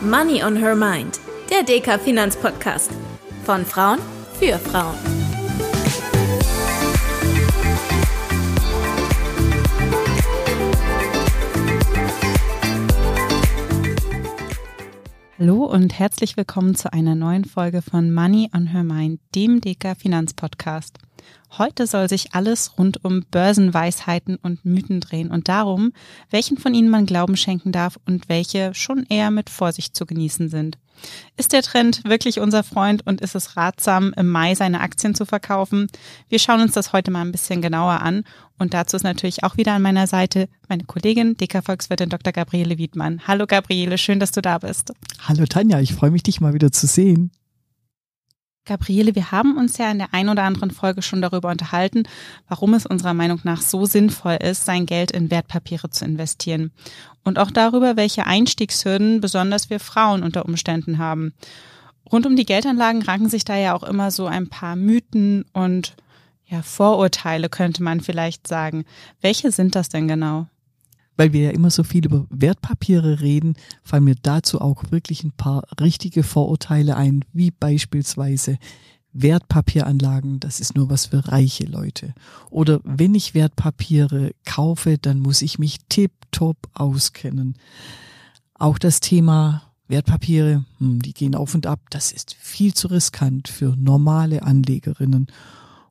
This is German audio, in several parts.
Money on Her Mind, der DK Finanzpodcast. Von Frauen für Frauen. Hallo und herzlich willkommen zu einer neuen Folge von Money on Her Mind, dem DK Finanzpodcast. Heute soll sich alles rund um Börsenweisheiten und Mythen drehen und darum, welchen von ihnen man Glauben schenken darf und welche schon eher mit Vorsicht zu genießen sind. Ist der Trend wirklich unser Freund und ist es ratsam, im Mai seine Aktien zu verkaufen? Wir schauen uns das heute mal ein bisschen genauer an und dazu ist natürlich auch wieder an meiner Seite meine Kollegin, DK-Volkswirtin Dr. Gabriele Wiedmann. Hallo Gabriele, schön, dass du da bist. Hallo Tanja, ich freue mich, dich mal wieder zu sehen. Gabriele, wir haben uns ja in der ein oder anderen Folge schon darüber unterhalten, warum es unserer Meinung nach so sinnvoll ist, sein Geld in Wertpapiere zu investieren. Und auch darüber, welche Einstiegshürden besonders wir Frauen unter Umständen haben. Rund um die Geldanlagen ranken sich da ja auch immer so ein paar Mythen und ja, Vorurteile, könnte man vielleicht sagen. Welche sind das denn genau? Weil wir ja immer so viel über Wertpapiere reden, fallen mir dazu auch wirklich ein paar richtige Vorurteile ein, wie beispielsweise Wertpapieranlagen, das ist nur was für reiche Leute. Oder wenn ich Wertpapiere kaufe, dann muss ich mich tiptop auskennen. Auch das Thema Wertpapiere, hm, die gehen auf und ab, das ist viel zu riskant für normale Anlegerinnen.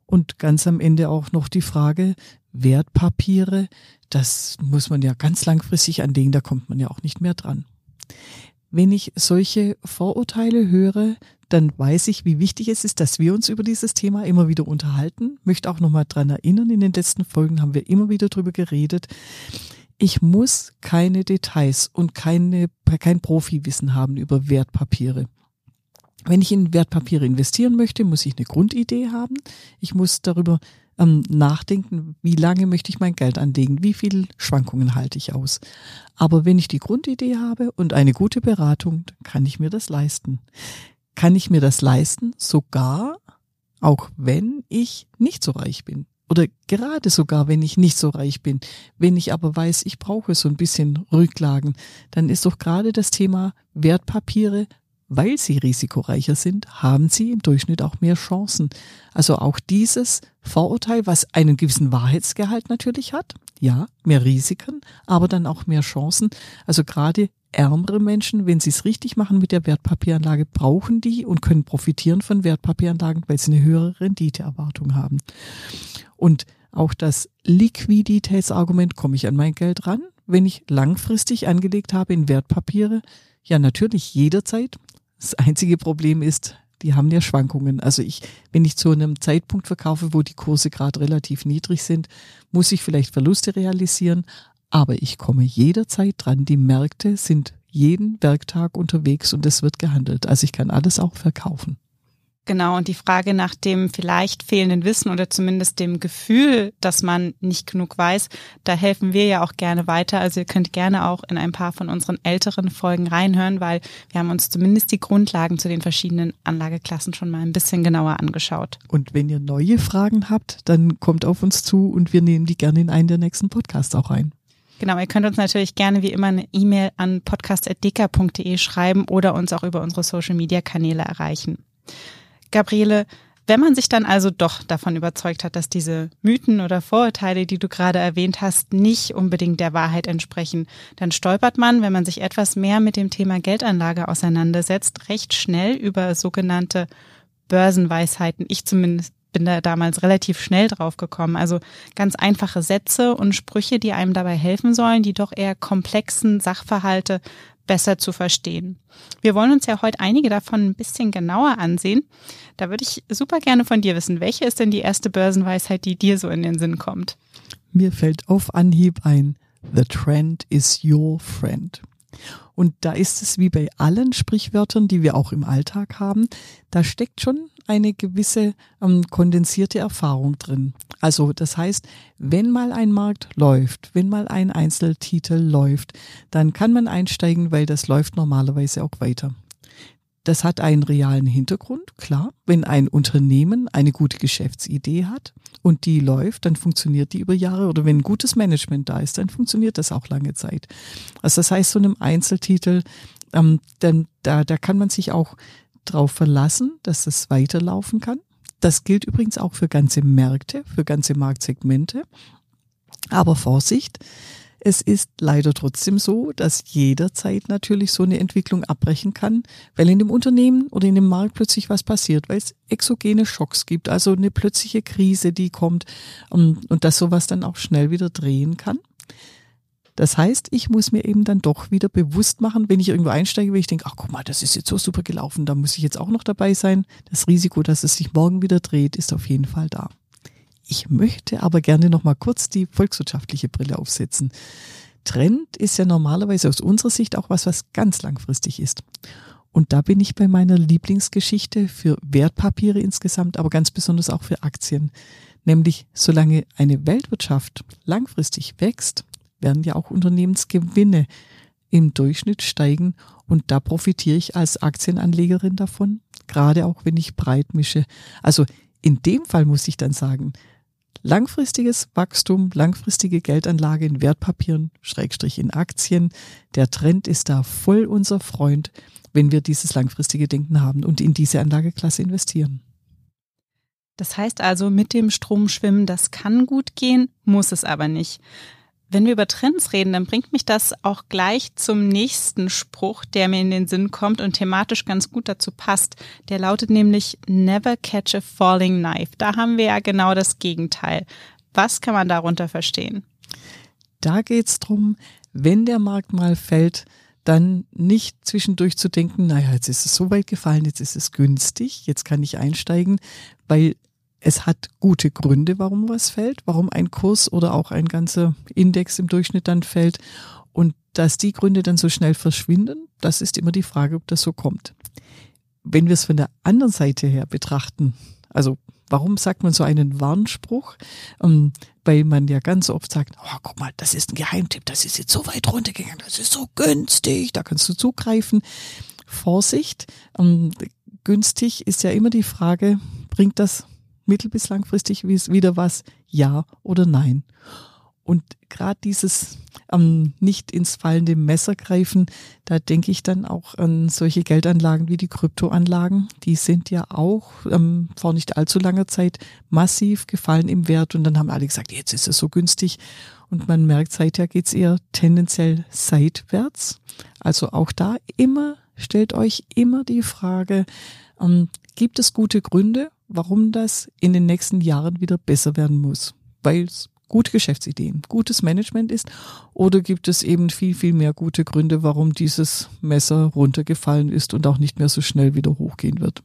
Und ganz am Ende auch noch die Frage, Wertpapiere, das muss man ja ganz langfristig anlegen, da kommt man ja auch nicht mehr dran. Wenn ich solche Vorurteile höre, dann weiß ich, wie wichtig es ist, dass wir uns über dieses Thema immer wieder unterhalten. Möchte auch nochmal dran erinnern, in den letzten Folgen haben wir immer wieder drüber geredet. Ich muss keine Details und keine, kein Profiwissen haben über Wertpapiere. Wenn ich in Wertpapiere investieren möchte, muss ich eine Grundidee haben. Ich muss darüber ähm, nachdenken, wie lange möchte ich mein Geld anlegen, wie viel Schwankungen halte ich aus. Aber wenn ich die Grundidee habe und eine gute Beratung, dann kann ich mir das leisten. Kann ich mir das leisten, sogar auch wenn ich nicht so reich bin. Oder gerade sogar, wenn ich nicht so reich bin. Wenn ich aber weiß, ich brauche so ein bisschen Rücklagen, dann ist doch gerade das Thema Wertpapiere weil sie risikoreicher sind, haben sie im Durchschnitt auch mehr Chancen. Also auch dieses Vorurteil, was einen gewissen Wahrheitsgehalt natürlich hat, ja, mehr Risiken, aber dann auch mehr Chancen. Also gerade ärmere Menschen, wenn sie es richtig machen mit der Wertpapieranlage, brauchen die und können profitieren von Wertpapieranlagen, weil sie eine höhere Renditeerwartung haben. Und auch das Liquiditätsargument, komme ich an mein Geld ran, wenn ich langfristig angelegt habe in Wertpapiere, ja, natürlich jederzeit. Das einzige Problem ist, die haben ja Schwankungen. Also ich, wenn ich zu einem Zeitpunkt verkaufe, wo die Kurse gerade relativ niedrig sind, muss ich vielleicht Verluste realisieren, aber ich komme jederzeit dran. Die Märkte sind jeden Werktag unterwegs und es wird gehandelt. Also ich kann alles auch verkaufen. Genau, und die Frage nach dem vielleicht fehlenden Wissen oder zumindest dem Gefühl, dass man nicht genug weiß, da helfen wir ja auch gerne weiter. Also ihr könnt gerne auch in ein paar von unseren älteren Folgen reinhören, weil wir haben uns zumindest die Grundlagen zu den verschiedenen Anlageklassen schon mal ein bisschen genauer angeschaut. Und wenn ihr neue Fragen habt, dann kommt auf uns zu und wir nehmen die gerne in einen der nächsten Podcasts auch ein. Genau, ihr könnt uns natürlich gerne wie immer eine E-Mail an podcast.deka.de schreiben oder uns auch über unsere Social-Media-Kanäle erreichen. Gabriele, wenn man sich dann also doch davon überzeugt hat, dass diese Mythen oder Vorurteile, die du gerade erwähnt hast, nicht unbedingt der Wahrheit entsprechen, dann stolpert man, wenn man sich etwas mehr mit dem Thema Geldanlage auseinandersetzt, recht schnell über sogenannte Börsenweisheiten. Ich zumindest bin da damals relativ schnell drauf gekommen. Also ganz einfache Sätze und Sprüche, die einem dabei helfen sollen, die doch eher komplexen Sachverhalte besser zu verstehen. Wir wollen uns ja heute einige davon ein bisschen genauer ansehen. Da würde ich super gerne von dir wissen, welche ist denn die erste Börsenweisheit, die dir so in den Sinn kommt? Mir fällt auf Anhieb ein, The trend is your friend. Und da ist es wie bei allen Sprichwörtern, die wir auch im Alltag haben, da steckt schon eine gewisse ähm, kondensierte Erfahrung drin. Also das heißt, wenn mal ein Markt läuft, wenn mal ein Einzeltitel läuft, dann kann man einsteigen, weil das läuft normalerweise auch weiter. Das hat einen realen Hintergrund, klar. Wenn ein Unternehmen eine gute Geschäftsidee hat und die läuft, dann funktioniert die über Jahre oder wenn ein gutes Management da ist, dann funktioniert das auch lange Zeit. Also das heißt, so einem Einzeltitel ähm, dann da, da kann man sich auch darauf verlassen, dass das weiterlaufen kann. Das gilt übrigens auch für ganze Märkte, für ganze Marktsegmente. Aber Vorsicht, es ist leider trotzdem so, dass jederzeit natürlich so eine Entwicklung abbrechen kann, weil in dem Unternehmen oder in dem Markt plötzlich was passiert, weil es exogene Schocks gibt, also eine plötzliche Krise, die kommt ähm, und dass sowas dann auch schnell wieder drehen kann. Das heißt, ich muss mir eben dann doch wieder bewusst machen, wenn ich irgendwo einsteige, wenn ich denke, ach guck mal, das ist jetzt so super gelaufen, da muss ich jetzt auch noch dabei sein. Das Risiko, dass es sich morgen wieder dreht, ist auf jeden Fall da. Ich möchte aber gerne noch mal kurz die volkswirtschaftliche Brille aufsetzen. Trend ist ja normalerweise aus unserer Sicht auch was, was ganz langfristig ist. Und da bin ich bei meiner Lieblingsgeschichte für Wertpapiere insgesamt, aber ganz besonders auch für Aktien. Nämlich, solange eine Weltwirtschaft langfristig wächst, werden ja auch Unternehmensgewinne im Durchschnitt steigen und da profitiere ich als Aktienanlegerin davon, gerade auch wenn ich breit mische. Also in dem Fall muss ich dann sagen, langfristiges Wachstum, langfristige Geldanlage in Wertpapieren, Schrägstrich in Aktien, der Trend ist da voll unser Freund, wenn wir dieses langfristige Denken haben und in diese Anlageklasse investieren. Das heißt also, mit dem Strom schwimmen, das kann gut gehen, muss es aber nicht. Wenn wir über Trends reden, dann bringt mich das auch gleich zum nächsten Spruch, der mir in den Sinn kommt und thematisch ganz gut dazu passt. Der lautet nämlich Never catch a falling knife. Da haben wir ja genau das Gegenteil. Was kann man darunter verstehen? Da geht's drum, wenn der Markt mal fällt, dann nicht zwischendurch zu denken, naja, jetzt ist es so weit gefallen, jetzt ist es günstig, jetzt kann ich einsteigen, weil es hat gute Gründe, warum was fällt, warum ein Kurs oder auch ein ganzer Index im Durchschnitt dann fällt. Und dass die Gründe dann so schnell verschwinden, das ist immer die Frage, ob das so kommt. Wenn wir es von der anderen Seite her betrachten, also warum sagt man so einen Warnspruch? Ähm, weil man ja ganz oft sagt, oh, guck mal, das ist ein Geheimtipp, das ist jetzt so weit runtergegangen, das ist so günstig, da kannst du zugreifen. Vorsicht, ähm, günstig ist ja immer die Frage, bringt das mittel- bis langfristig wieder was? Ja oder nein? Und gerade dieses ähm, nicht ins fallende Messer greifen, da denke ich dann auch an solche Geldanlagen wie die Kryptoanlagen. Die sind ja auch ähm, vor nicht allzu langer Zeit massiv gefallen im Wert und dann haben alle gesagt, jetzt ist es so günstig. Und man merkt, seither geht's eher tendenziell seitwärts. Also auch da immer, stellt euch immer die Frage, ähm, gibt es gute Gründe warum das in den nächsten Jahren wieder besser werden muss, weil es gute Geschäftsideen, gutes Management ist oder gibt es eben viel, viel mehr gute Gründe, warum dieses Messer runtergefallen ist und auch nicht mehr so schnell wieder hochgehen wird.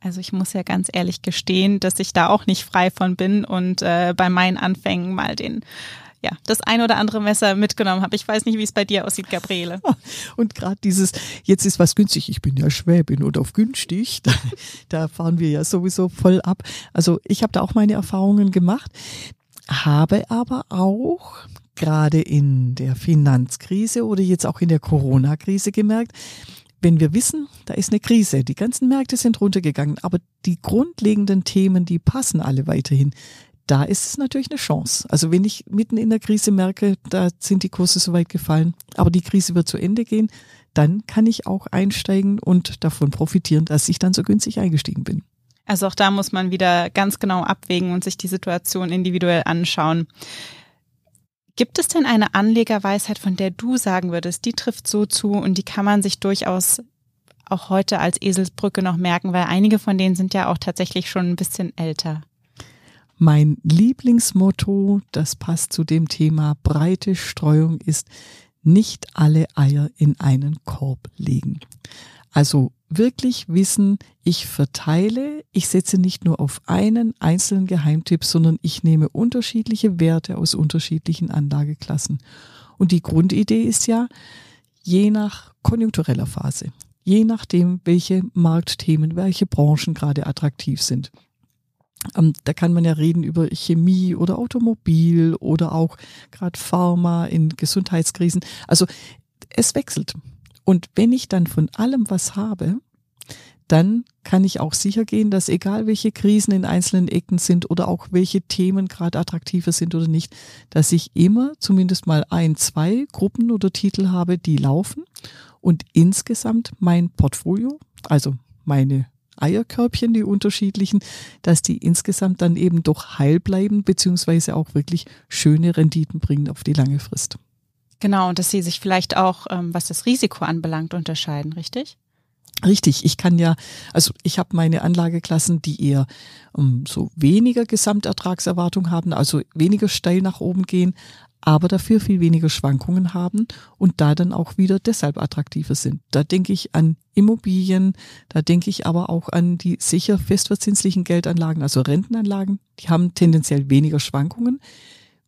Also ich muss ja ganz ehrlich gestehen, dass ich da auch nicht frei von bin und äh, bei meinen Anfängen mal den ja, das ein oder andere Messer mitgenommen habe. Ich weiß nicht, wie es bei dir aussieht, Gabriele. Und gerade dieses, jetzt ist was günstig, ich bin ja Schwäbin und auf günstig, da, da fahren wir ja sowieso voll ab. Also ich habe da auch meine Erfahrungen gemacht, habe aber auch gerade in der Finanzkrise oder jetzt auch in der Corona-Krise gemerkt, wenn wir wissen, da ist eine Krise, die ganzen Märkte sind runtergegangen, aber die grundlegenden Themen, die passen alle weiterhin da ist es natürlich eine Chance. Also wenn ich mitten in der Krise merke, da sind die Kurse so weit gefallen, aber die Krise wird zu Ende gehen, dann kann ich auch einsteigen und davon profitieren, dass ich dann so günstig eingestiegen bin. Also auch da muss man wieder ganz genau abwägen und sich die Situation individuell anschauen. Gibt es denn eine Anlegerweisheit, von der du sagen würdest, die trifft so zu und die kann man sich durchaus auch heute als Eselsbrücke noch merken, weil einige von denen sind ja auch tatsächlich schon ein bisschen älter. Mein Lieblingsmotto, das passt zu dem Thema breite Streuung, ist nicht alle Eier in einen Korb legen. Also wirklich wissen, ich verteile, ich setze nicht nur auf einen einzelnen Geheimtipp, sondern ich nehme unterschiedliche Werte aus unterschiedlichen Anlageklassen. Und die Grundidee ist ja, je nach konjunktureller Phase, je nachdem, welche Marktthemen, welche Branchen gerade attraktiv sind, da kann man ja reden über Chemie oder Automobil oder auch gerade Pharma in Gesundheitskrisen. Also es wechselt. Und wenn ich dann von allem was habe, dann kann ich auch sicher gehen, dass egal welche Krisen in einzelnen Ecken sind oder auch welche Themen gerade attraktiver sind oder nicht, dass ich immer zumindest mal ein, zwei Gruppen oder Titel habe, die laufen und insgesamt mein Portfolio, also meine Eierkörbchen, die unterschiedlichen, dass die insgesamt dann eben doch heil bleiben, beziehungsweise auch wirklich schöne Renditen bringen auf die lange Frist. Genau, und dass sie sich vielleicht auch, ähm, was das Risiko anbelangt, unterscheiden, richtig? Richtig, ich kann ja, also ich habe meine Anlageklassen, die eher um, so weniger Gesamtertragserwartung haben, also weniger steil nach oben gehen, aber dafür viel weniger Schwankungen haben und da dann auch wieder deshalb attraktiver sind. Da denke ich an Immobilien, da denke ich aber auch an die sicher festverzinslichen Geldanlagen, also Rentenanlagen, die haben tendenziell weniger Schwankungen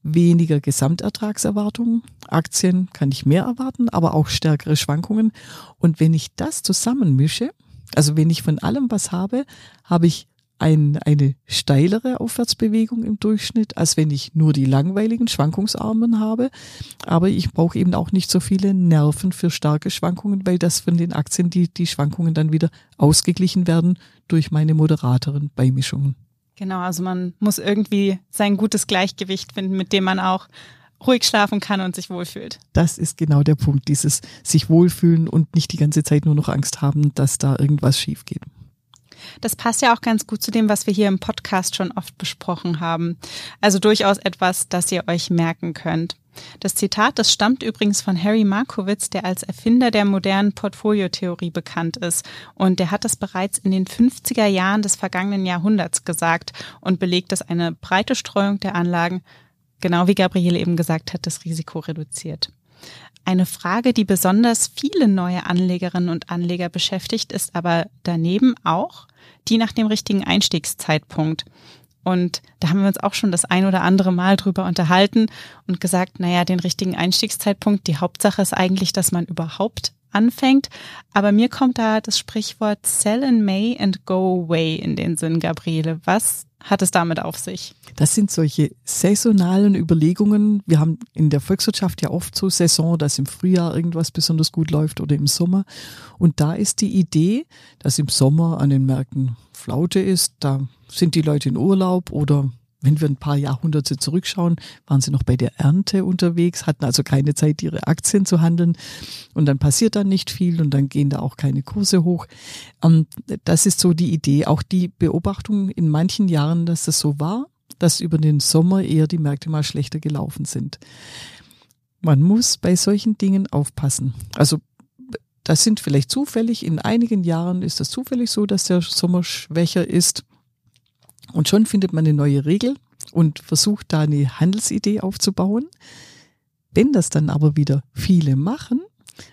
weniger Gesamtertragserwartungen. Aktien kann ich mehr erwarten, aber auch stärkere Schwankungen. Und wenn ich das zusammenmische, also wenn ich von allem was habe, habe ich ein, eine steilere Aufwärtsbewegung im Durchschnitt, als wenn ich nur die langweiligen Schwankungsarmen habe. Aber ich brauche eben auch nicht so viele Nerven für starke Schwankungen, weil das von den Aktien die, die Schwankungen dann wieder ausgeglichen werden durch meine moderateren Beimischungen. Genau, also man muss irgendwie sein gutes Gleichgewicht finden, mit dem man auch ruhig schlafen kann und sich wohlfühlt. Das ist genau der Punkt, dieses sich wohlfühlen und nicht die ganze Zeit nur noch Angst haben, dass da irgendwas schief geht. Das passt ja auch ganz gut zu dem, was wir hier im Podcast schon oft besprochen haben. Also durchaus etwas, das ihr euch merken könnt. Das Zitat, das stammt übrigens von Harry Markowitz, der als Erfinder der modernen Portfoliotheorie bekannt ist. Und der hat das bereits in den 50er Jahren des vergangenen Jahrhunderts gesagt und belegt, dass eine breite Streuung der Anlagen, genau wie Gabriele eben gesagt hat, das Risiko reduziert. Eine Frage, die besonders viele neue Anlegerinnen und Anleger beschäftigt, ist aber daneben auch die nach dem richtigen Einstiegszeitpunkt. Und da haben wir uns auch schon das ein oder andere Mal drüber unterhalten und gesagt, naja, den richtigen Einstiegszeitpunkt, die Hauptsache ist eigentlich, dass man überhaupt anfängt. Aber mir kommt da das Sprichwort Sell in May and go away in den Sinn, Gabriele. Was hat es damit auf sich? Das sind solche saisonalen Überlegungen. Wir haben in der Volkswirtschaft ja oft so Saison, dass im Frühjahr irgendwas besonders gut läuft oder im Sommer. Und da ist die Idee, dass im Sommer an den Märkten Flaute ist, da sind die Leute in Urlaub oder wenn wir ein paar Jahrhunderte zurückschauen, waren sie noch bei der Ernte unterwegs, hatten also keine Zeit, ihre Aktien zu handeln. Und dann passiert dann nicht viel und dann gehen da auch keine Kurse hoch. Ähm, das ist so die Idee. Auch die Beobachtung in manchen Jahren, dass das so war, dass über den Sommer eher die Märkte mal schlechter gelaufen sind. Man muss bei solchen Dingen aufpassen. Also das sind vielleicht zufällig, in einigen Jahren ist das zufällig so, dass der Sommer schwächer ist. Und schon findet man eine neue Regel und versucht da eine Handelsidee aufzubauen. Wenn das dann aber wieder viele machen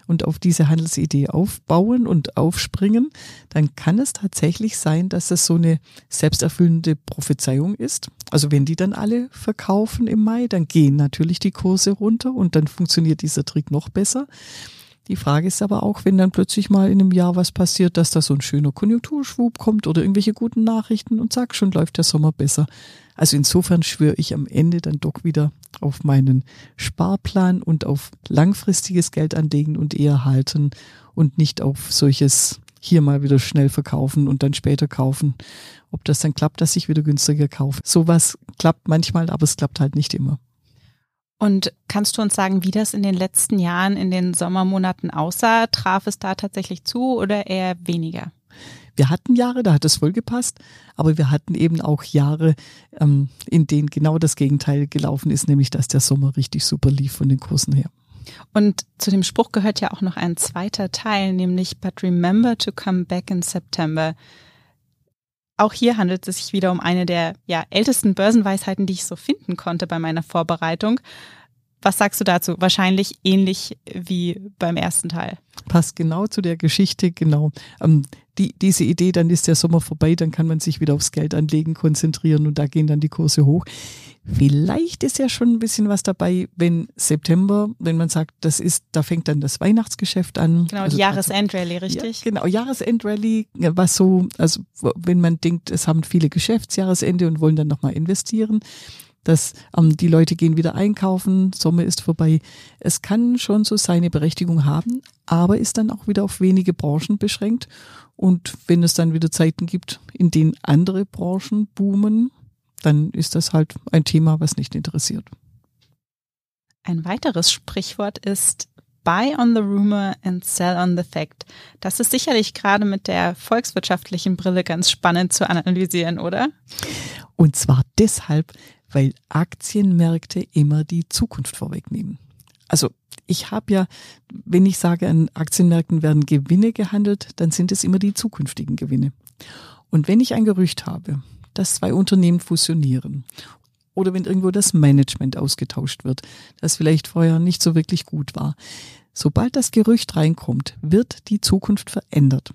und auf diese Handelsidee aufbauen und aufspringen, dann kann es tatsächlich sein, dass das so eine selbsterfüllende Prophezeiung ist. Also wenn die dann alle verkaufen im Mai, dann gehen natürlich die Kurse runter und dann funktioniert dieser Trick noch besser. Die Frage ist aber auch, wenn dann plötzlich mal in einem Jahr was passiert, dass da so ein schöner Konjunkturschwub kommt oder irgendwelche guten Nachrichten und zack, schon läuft der Sommer besser. Also insofern schwöre ich am Ende dann doch wieder auf meinen Sparplan und auf langfristiges Geld anlegen und eher halten und nicht auf solches hier mal wieder schnell verkaufen und dann später kaufen. Ob das dann klappt, dass ich wieder günstiger kaufe. Sowas klappt manchmal, aber es klappt halt nicht immer. Und kannst du uns sagen, wie das in den letzten Jahren in den Sommermonaten aussah? Traf es da tatsächlich zu oder eher weniger? Wir hatten Jahre, da hat es voll gepasst, aber wir hatten eben auch Jahre, ähm, in denen genau das Gegenteil gelaufen ist, nämlich dass der Sommer richtig super lief von den Kursen her. Und zu dem Spruch gehört ja auch noch ein zweiter Teil, nämlich But remember to come back in September. Auch hier handelt es sich wieder um eine der ja, ältesten Börsenweisheiten, die ich so finden konnte bei meiner Vorbereitung. Was sagst du dazu? Wahrscheinlich ähnlich wie beim ersten Teil. Passt genau zu der Geschichte, genau. Ähm, die, diese Idee, dann ist der Sommer vorbei, dann kann man sich wieder aufs Geld anlegen konzentrieren und da gehen dann die Kurse hoch. Vielleicht ist ja schon ein bisschen was dabei, wenn September, wenn man sagt, das ist, da fängt dann das Weihnachtsgeschäft an. Genau, also die Jahresendrallye, richtig? Ja, genau, Jahresendrallye, was so, also wenn man denkt, es haben viele Geschäftsjahresende und wollen dann nochmal investieren, dass ähm, die Leute gehen wieder einkaufen, Sommer ist vorbei. Es kann schon so seine Berechtigung haben, aber ist dann auch wieder auf wenige Branchen beschränkt. Und wenn es dann wieder Zeiten gibt, in denen andere Branchen boomen, dann ist das halt ein Thema, was nicht interessiert. Ein weiteres Sprichwort ist, Buy on the rumor and sell on the fact. Das ist sicherlich gerade mit der volkswirtschaftlichen Brille ganz spannend zu analysieren, oder? Und zwar deshalb, weil Aktienmärkte immer die Zukunft vorwegnehmen. Also ich habe ja, wenn ich sage, an Aktienmärkten werden Gewinne gehandelt, dann sind es immer die zukünftigen Gewinne. Und wenn ich ein Gerücht habe, dass zwei Unternehmen fusionieren oder wenn irgendwo das Management ausgetauscht wird, das vielleicht vorher nicht so wirklich gut war, sobald das Gerücht reinkommt, wird die Zukunft verändert.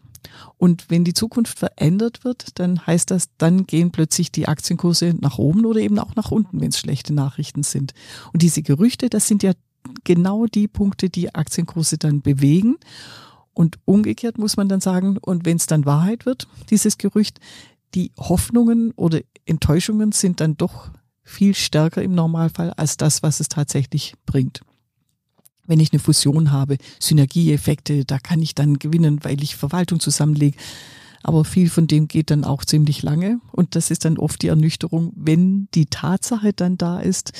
Und wenn die Zukunft verändert wird, dann heißt das, dann gehen plötzlich die Aktienkurse nach oben oder eben auch nach unten, wenn es schlechte Nachrichten sind. Und diese Gerüchte, das sind ja genau die Punkte, die Aktienkurse dann bewegen. Und umgekehrt muss man dann sagen, und wenn es dann Wahrheit wird, dieses Gerücht, die Hoffnungen oder Enttäuschungen sind dann doch viel stärker im Normalfall als das, was es tatsächlich bringt. Wenn ich eine Fusion habe, Synergieeffekte, da kann ich dann gewinnen, weil ich Verwaltung zusammenlege. Aber viel von dem geht dann auch ziemlich lange. Und das ist dann oft die Ernüchterung, wenn die Tatsache dann da ist,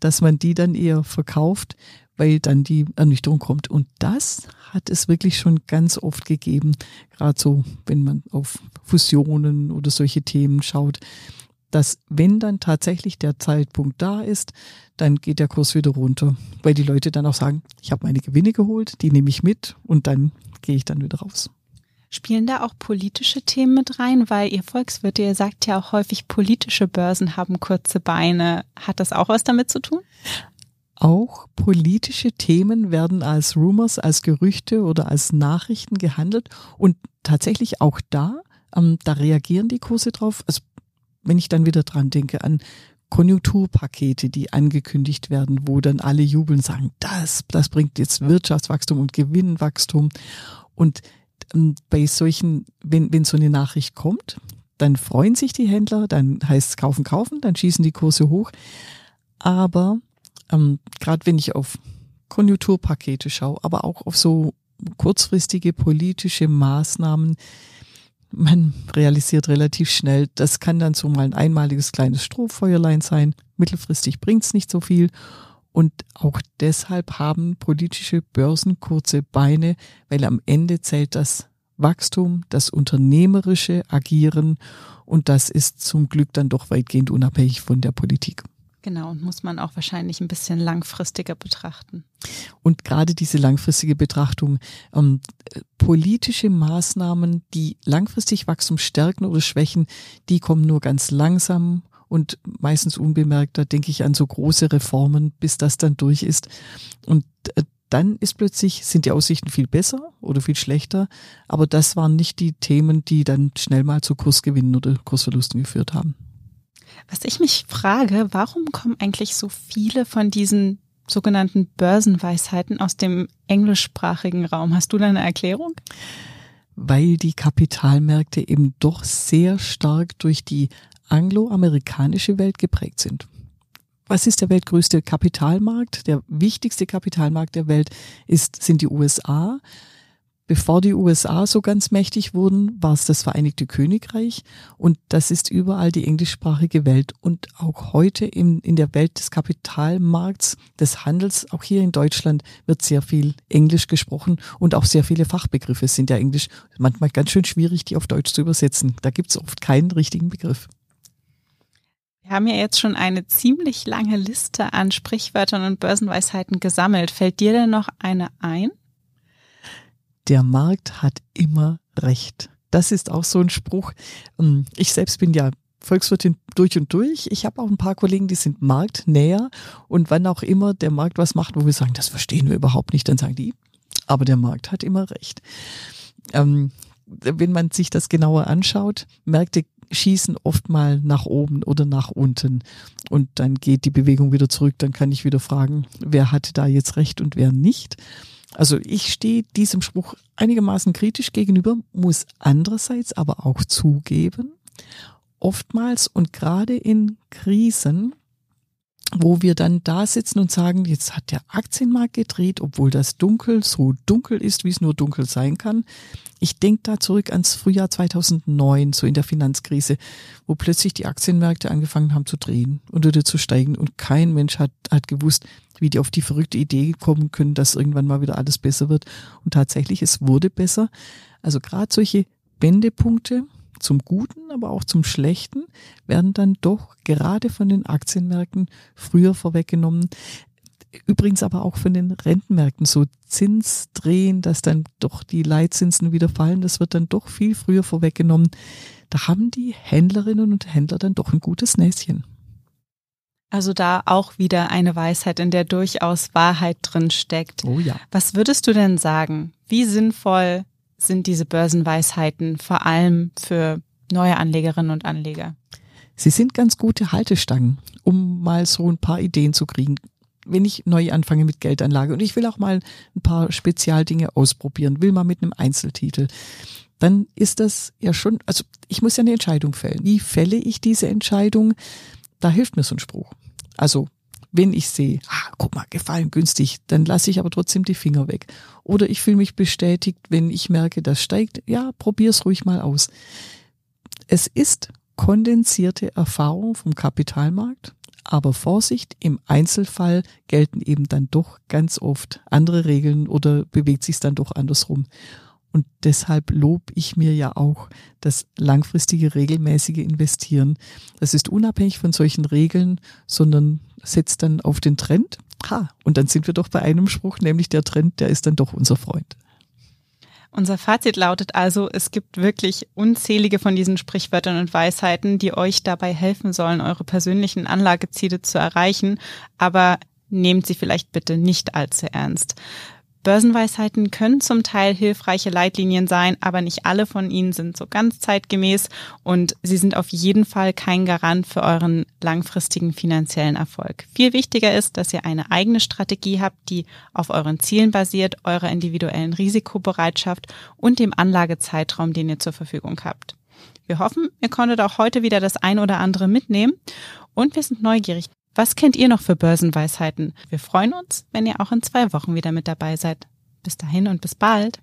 dass man die dann eher verkauft, weil dann die Ernüchterung kommt. Und das hat es wirklich schon ganz oft gegeben, gerade so, wenn man auf Fusionen oder solche Themen schaut, dass wenn dann tatsächlich der Zeitpunkt da ist, dann geht der Kurs wieder runter, weil die Leute dann auch sagen, ich habe meine Gewinne geholt, die nehme ich mit und dann gehe ich dann wieder raus. Spielen da auch politische Themen mit rein? Weil ihr Volkswirte, ihr sagt ja auch häufig, politische Börsen haben kurze Beine. Hat das auch was damit zu tun? Auch politische Themen werden als Rumors, als Gerüchte oder als Nachrichten gehandelt und tatsächlich auch da, ähm, da reagieren die Kurse drauf. Also wenn ich dann wieder dran denke an Konjunkturpakete, die angekündigt werden, wo dann alle jubeln, sagen, das, das bringt jetzt Wirtschaftswachstum und Gewinnwachstum. Und ähm, bei solchen, wenn, wenn so eine Nachricht kommt, dann freuen sich die Händler, dann heißt es kaufen, kaufen, dann schießen die Kurse hoch. Aber ähm, gerade wenn ich auf Konjunkturpakete schaue, aber auch auf so kurzfristige politische Maßnahmen, man realisiert relativ schnell, das kann dann so mal ein einmaliges kleines Strohfeuerlein sein. Mittelfristig bringt's nicht so viel. Und auch deshalb haben politische Börsen kurze Beine, weil am Ende zählt das Wachstum, das unternehmerische Agieren und das ist zum Glück dann doch weitgehend unabhängig von der Politik. Genau, und muss man auch wahrscheinlich ein bisschen langfristiger betrachten. Und gerade diese langfristige Betrachtung, ähm, politische Maßnahmen, die langfristig Wachstum stärken oder schwächen, die kommen nur ganz langsam und meistens unbemerkt. Da denke ich an so große Reformen, bis das dann durch ist. Und äh, dann ist plötzlich, sind die Aussichten viel besser oder viel schlechter. Aber das waren nicht die Themen, die dann schnell mal zu Kursgewinnen oder Kursverlusten geführt haben. Was ich mich frage, warum kommen eigentlich so viele von diesen sogenannten Börsenweisheiten aus dem englischsprachigen Raum? Hast du da eine Erklärung? Weil die Kapitalmärkte eben doch sehr stark durch die angloamerikanische Welt geprägt sind. Was ist der weltgrößte Kapitalmarkt? Der wichtigste Kapitalmarkt der Welt ist, sind die USA. Bevor die USA so ganz mächtig wurden, war es das Vereinigte Königreich und das ist überall die englischsprachige Welt und auch heute in, in der Welt des Kapitalmarkts, des Handels, auch hier in Deutschland wird sehr viel Englisch gesprochen und auch sehr viele Fachbegriffe sind ja Englisch. Manchmal ganz schön schwierig, die auf Deutsch zu übersetzen. Da gibt es oft keinen richtigen Begriff. Wir haben ja jetzt schon eine ziemlich lange Liste an Sprichwörtern und Börsenweisheiten gesammelt. Fällt dir denn noch eine ein? Der Markt hat immer recht. Das ist auch so ein Spruch. Ähm, ich selbst bin ja Volkswirtin durch und durch. Ich habe auch ein paar Kollegen, die sind marktnäher und wann auch immer der Markt was macht, wo wir sagen, das verstehen wir überhaupt nicht, dann sagen die, aber der Markt hat immer recht. Ähm, wenn man sich das genauer anschaut, Märkte schießen oft mal nach oben oder nach unten und dann geht die Bewegung wieder zurück. Dann kann ich wieder fragen, wer hatte da jetzt recht und wer nicht. Also ich stehe diesem Spruch einigermaßen kritisch gegenüber, muss andererseits aber auch zugeben, oftmals und gerade in Krisen wo wir dann da sitzen und sagen, jetzt hat der Aktienmarkt gedreht, obwohl das dunkel so dunkel ist, wie es nur dunkel sein kann. Ich denke da zurück ans Frühjahr 2009, so in der Finanzkrise, wo plötzlich die Aktienmärkte angefangen haben zu drehen und wieder zu steigen und kein Mensch hat, hat gewusst, wie die auf die verrückte Idee kommen können, dass irgendwann mal wieder alles besser wird. Und tatsächlich, es wurde besser. Also gerade solche Wendepunkte, zum Guten, aber auch zum Schlechten, werden dann doch gerade von den Aktienmärkten früher vorweggenommen. Übrigens aber auch von den Rentenmärkten so Zinsdrehen, dass dann doch die Leitzinsen wieder fallen, das wird dann doch viel früher vorweggenommen. Da haben die Händlerinnen und Händler dann doch ein gutes Näschen. Also da auch wieder eine Weisheit, in der durchaus Wahrheit drin steckt. Oh ja. Was würdest du denn sagen? Wie sinnvoll sind diese Börsenweisheiten vor allem für neue Anlegerinnen und Anleger? Sie sind ganz gute Haltestangen, um mal so ein paar Ideen zu kriegen. Wenn ich neu anfange mit Geldanlage und ich will auch mal ein paar Spezialdinge ausprobieren, will mal mit einem Einzeltitel, dann ist das ja schon, also ich muss ja eine Entscheidung fällen. Wie fälle ich diese Entscheidung? Da hilft mir so ein Spruch. Also wenn ich sehe, ah, guck mal, gefallen günstig, dann lasse ich aber trotzdem die Finger weg. Oder ich fühle mich bestätigt, wenn ich merke, das steigt, ja, probier's ruhig mal aus. Es ist kondensierte Erfahrung vom Kapitalmarkt, aber Vorsicht, im Einzelfall gelten eben dann doch ganz oft andere Regeln oder bewegt sich dann doch andersrum. Und deshalb lob ich mir ja auch das langfristige, regelmäßige Investieren. Das ist unabhängig von solchen Regeln, sondern setzt dann auf den Trend. Ha, und dann sind wir doch bei einem Spruch, nämlich der Trend, der ist dann doch unser Freund. Unser Fazit lautet also, es gibt wirklich unzählige von diesen Sprichwörtern und Weisheiten, die euch dabei helfen sollen, eure persönlichen Anlageziele zu erreichen, aber nehmt sie vielleicht bitte nicht allzu ernst. Börsenweisheiten können zum Teil hilfreiche Leitlinien sein, aber nicht alle von ihnen sind so ganz zeitgemäß und sie sind auf jeden Fall kein Garant für euren langfristigen finanziellen Erfolg. Viel wichtiger ist, dass ihr eine eigene Strategie habt, die auf euren Zielen basiert, eurer individuellen Risikobereitschaft und dem Anlagezeitraum, den ihr zur Verfügung habt. Wir hoffen, ihr konntet auch heute wieder das ein oder andere mitnehmen und wir sind neugierig. Was kennt ihr noch für Börsenweisheiten? Wir freuen uns, wenn ihr auch in zwei Wochen wieder mit dabei seid. Bis dahin und bis bald.